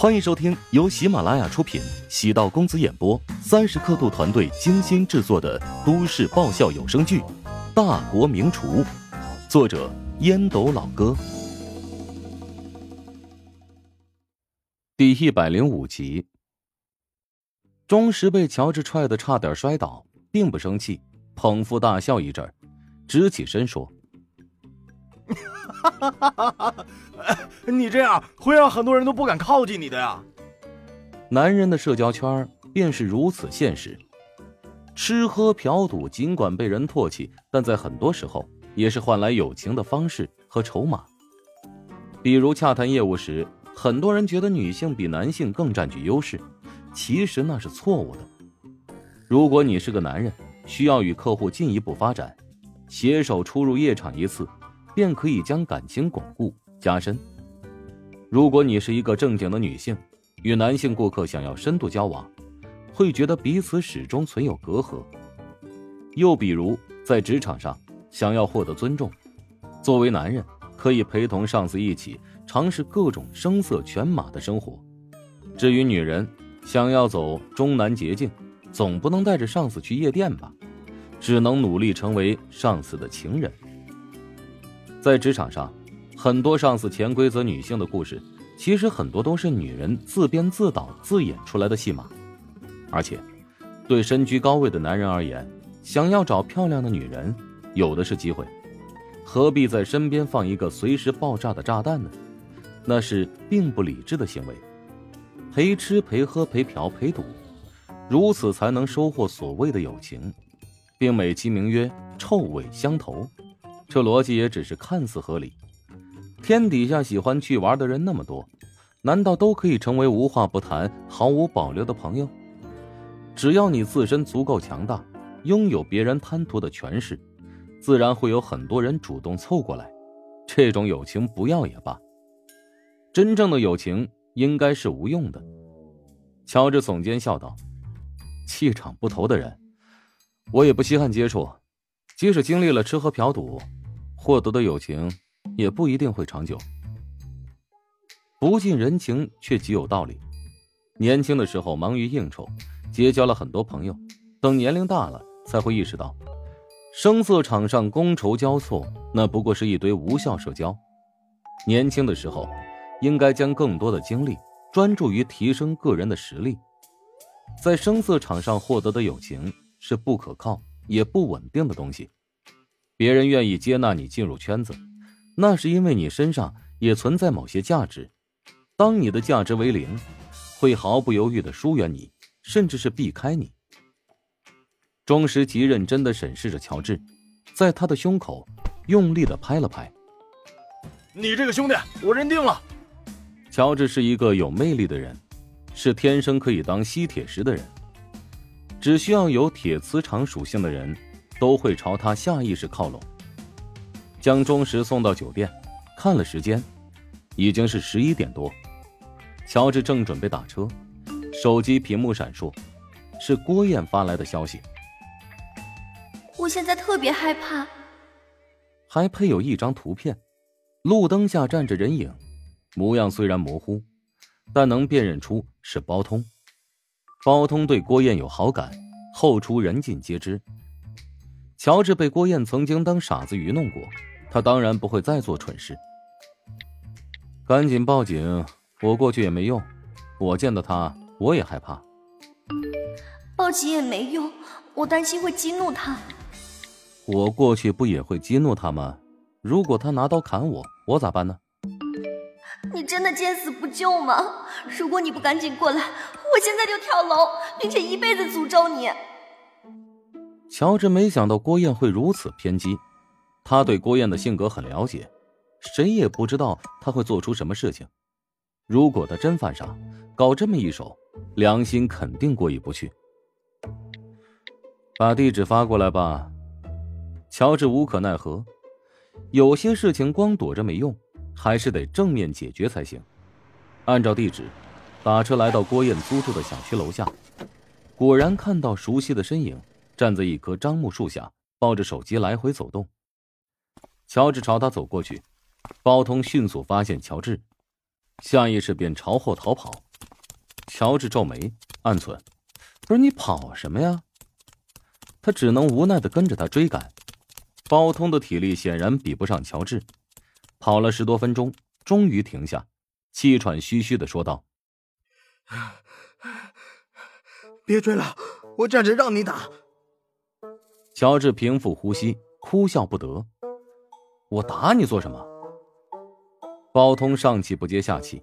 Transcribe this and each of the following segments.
欢迎收听由喜马拉雅出品、喜道公子演播、三十刻度团队精心制作的都市爆笑有声剧《大国名厨》，作者烟斗老哥，第一百零五集。钟石被乔治踹得差点摔倒，并不生气，捧腹大笑一阵，直起身说。哈哈哈！你这样会让很多人都不敢靠近你的呀。男人的社交圈便是如此现实。吃喝嫖赌，尽管被人唾弃，但在很多时候也是换来友情的方式和筹码。比如洽谈业务时，很多人觉得女性比男性更占据优势，其实那是错误的。如果你是个男人，需要与客户进一步发展，携手出入夜场一次。便可以将感情巩固加深。如果你是一个正经的女性，与男性顾客想要深度交往，会觉得彼此始终存有隔阂。又比如在职场上，想要获得尊重，作为男人可以陪同上司一起尝试各种声色犬马的生活。至于女人，想要走中南捷径，总不能带着上司去夜店吧？只能努力成为上司的情人。在职场上，很多上司潜规则女性的故事，其实很多都是女人自编自导自演出来的戏码。而且，对身居高位的男人而言，想要找漂亮的女人，有的是机会，何必在身边放一个随时爆炸的炸弹呢？那是并不理智的行为。陪吃陪喝陪嫖陪赌，如此才能收获所谓的友情，并美其名曰臭味相投。这逻辑也只是看似合理。天底下喜欢去玩的人那么多，难道都可以成为无话不谈、毫无保留的朋友？只要你自身足够强大，拥有别人贪图的权势，自然会有很多人主动凑过来。这种友情不要也罢。真正的友情应该是无用的。乔治耸肩笑道：“气场不投的人，我也不稀罕接触。即使经历了吃喝嫖赌。”获得的友情也不一定会长久。不近人情却极有道理。年轻的时候忙于应酬，结交了很多朋友，等年龄大了才会意识到，声色场上觥筹交错，那不过是一堆无效社交。年轻的时候，应该将更多的精力专注于提升个人的实力。在声色场上获得的友情是不可靠也不稳定的东西。别人愿意接纳你进入圈子，那是因为你身上也存在某些价值。当你的价值为零，会毫不犹豫的疏远你，甚至是避开你。钟石极认真的审视着乔治，在他的胸口用力的拍了拍。你这个兄弟，我认定了。乔治是一个有魅力的人，是天生可以当吸铁石的人。只需要有铁磁场属性的人。都会朝他下意识靠拢。将钟石送到酒店，看了时间，已经是十一点多。乔治正准备打车，手机屏幕闪烁，是郭燕发来的消息。我现在特别害怕。还配有一张图片，路灯下站着人影，模样虽然模糊，但能辨认出是包通。包通对郭燕有好感，后厨人尽皆知。乔治被郭燕曾经当傻子愚弄过，他当然不会再做蠢事。赶紧报警！我过去也没用，我见到他我也害怕。报警也没用，我担心会激怒他。我过去不也会激怒他吗？如果他拿刀砍我，我咋办呢？你真的见死不救吗？如果你不赶紧过来，我现在就跳楼，并且一辈子诅咒你。乔治没想到郭燕会如此偏激，他对郭燕的性格很了解，谁也不知道他会做出什么事情。如果他真犯傻，搞这么一手，良心肯定过意不去。把地址发过来吧。乔治无可奈何，有些事情光躲着没用，还是得正面解决才行。按照地址，打车来到郭燕租住的小区楼下，果然看到熟悉的身影。站在一棵樟木树下，抱着手机来回走动。乔治朝他走过去，包通迅速发现乔治，下意识便朝后逃跑，乔治皱眉，暗忖：“不是你跑什么呀？”他只能无奈的跟着他追赶。包通的体力显然比不上乔治，跑了十多分钟，终于停下，气喘吁吁的说道：“别追了，我站着让你打。”乔治平复呼吸，哭笑不得：“我打你做什么？”包通上气不接下气：“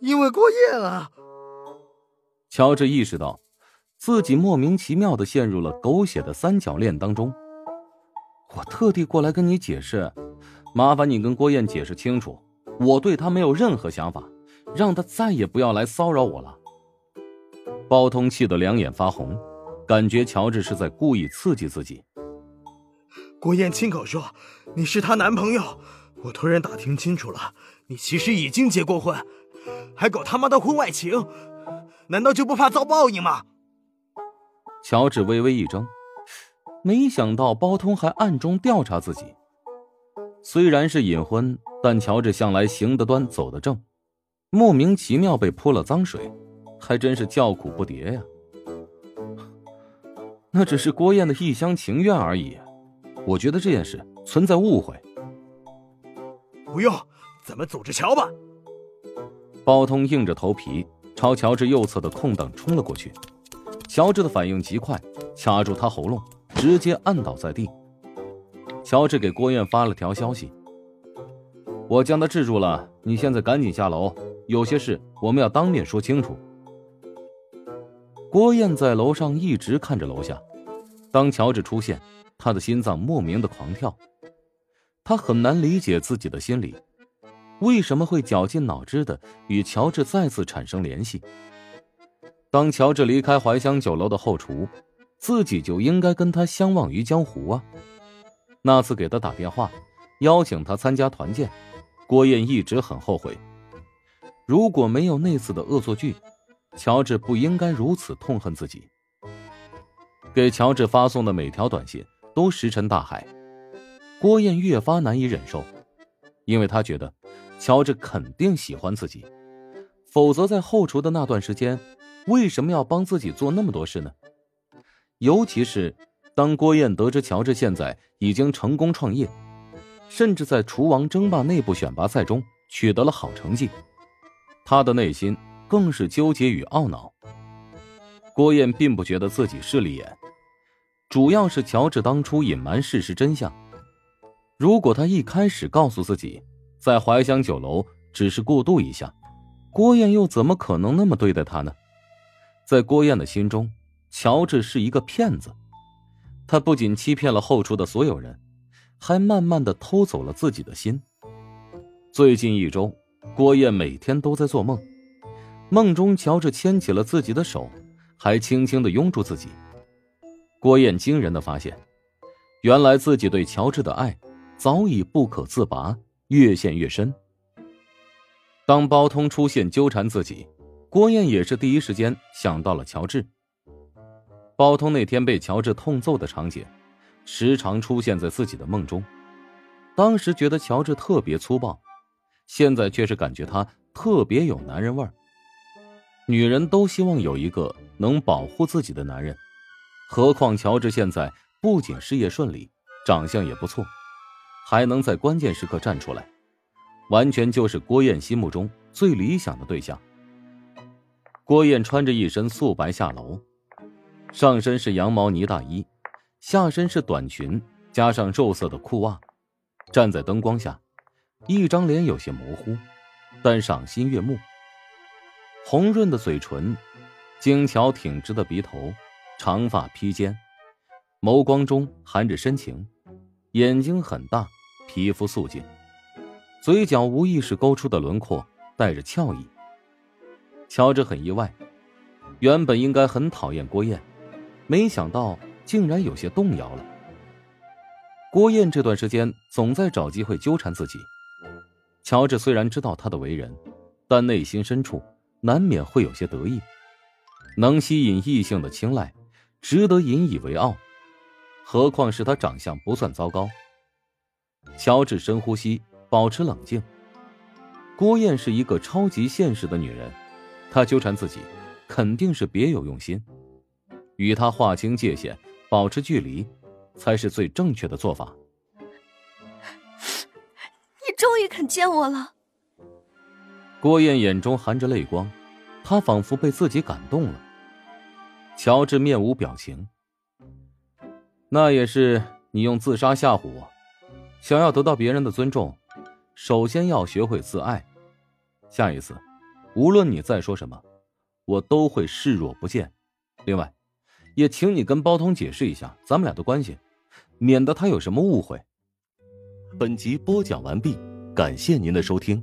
因为郭燕了！”乔治意识到。自己莫名其妙的陷入了狗血的三角恋当中。我特地过来跟你解释，麻烦你跟郭燕解释清楚，我对她没有任何想法，让她再也不要来骚扰我了。包通气得两眼发红，感觉乔治是在故意刺激自己。郭燕亲口说你是她男朋友，我突然打听清楚了，你其实已经结过婚，还搞他妈的婚外情，难道就不怕遭报应吗？乔治微微一怔，没想到包通还暗中调查自己。虽然是隐婚，但乔治向来行得端，走得正，莫名其妙被泼了脏水，还真是叫苦不迭呀。那只是郭燕的一厢情愿而已，我觉得这件事存在误会。不用，咱们走着瞧吧。包通硬着头皮朝乔治右侧的空档冲了过去。乔治的反应极快，掐住他喉咙，直接按倒在地。乔治给郭燕发了条消息：“我将他制住了，你现在赶紧下楼，有些事我们要当面说清楚。”郭燕在楼上一直看着楼下，当乔治出现，他的心脏莫名的狂跳。他很难理解自己的心理，为什么会绞尽脑汁的与乔治再次产生联系。当乔治离开怀香酒楼的后厨，自己就应该跟他相忘于江湖啊！那次给他打电话，邀请他参加团建，郭燕一直很后悔。如果没有那次的恶作剧，乔治不应该如此痛恨自己。给乔治发送的每条短信都石沉大海，郭燕越发难以忍受，因为他觉得乔治肯定喜欢自己，否则在后厨的那段时间。为什么要帮自己做那么多事呢？尤其是当郭燕得知乔治现在已经成功创业，甚至在厨王争霸内部选拔赛中取得了好成绩，他的内心更是纠结与懊恼。郭燕并不觉得自己势利眼，主要是乔治当初隐瞒事实真相。如果他一开始告诉自己，在怀香酒楼只是过渡一下，郭燕又怎么可能那么对待他呢？在郭燕的心中，乔治是一个骗子。他不仅欺骗了后厨的所有人，还慢慢的偷走了自己的心。最近一周，郭燕每天都在做梦，梦中乔治牵起了自己的手，还轻轻的拥住自己。郭燕惊人的发现，原来自己对乔治的爱早已不可自拔，越陷越深。当包通出现纠缠自己。郭燕也是第一时间想到了乔治。包通那天被乔治痛揍的场景，时常出现在自己的梦中。当时觉得乔治特别粗暴，现在却是感觉他特别有男人味儿。女人都希望有一个能保护自己的男人，何况乔治现在不仅事业顺利，长相也不错，还能在关键时刻站出来，完全就是郭燕心目中最理想的对象。郭燕穿着一身素白下楼，上身是羊毛呢大衣，下身是短裙加上肉色的裤袜，站在灯光下，一张脸有些模糊，但赏心悦目。红润的嘴唇，精巧挺直的鼻头，长发披肩，眸光中含着深情，眼睛很大，皮肤素净，嘴角无意识勾出的轮廓带着俏意。乔治很意外，原本应该很讨厌郭燕，没想到竟然有些动摇了。郭燕这段时间总在找机会纠缠自己，乔治虽然知道他的为人，但内心深处难免会有些得意，能吸引异性的青睐，值得引以为傲。何况是他长相不算糟糕。乔治深呼吸，保持冷静。郭燕是一个超级现实的女人。她纠缠自己，肯定是别有用心。与他划清界限，保持距离，才是最正确的做法。你终于肯见我了。郭燕眼中含着泪光，她仿佛被自己感动了。乔治面无表情。那也是你用自杀吓唬我。想要得到别人的尊重，首先要学会自爱。下一次，无论你再说什么，我都会视若不见。另外，也请你跟包通解释一下咱们俩的关系，免得他有什么误会。本集播讲完毕，感谢您的收听。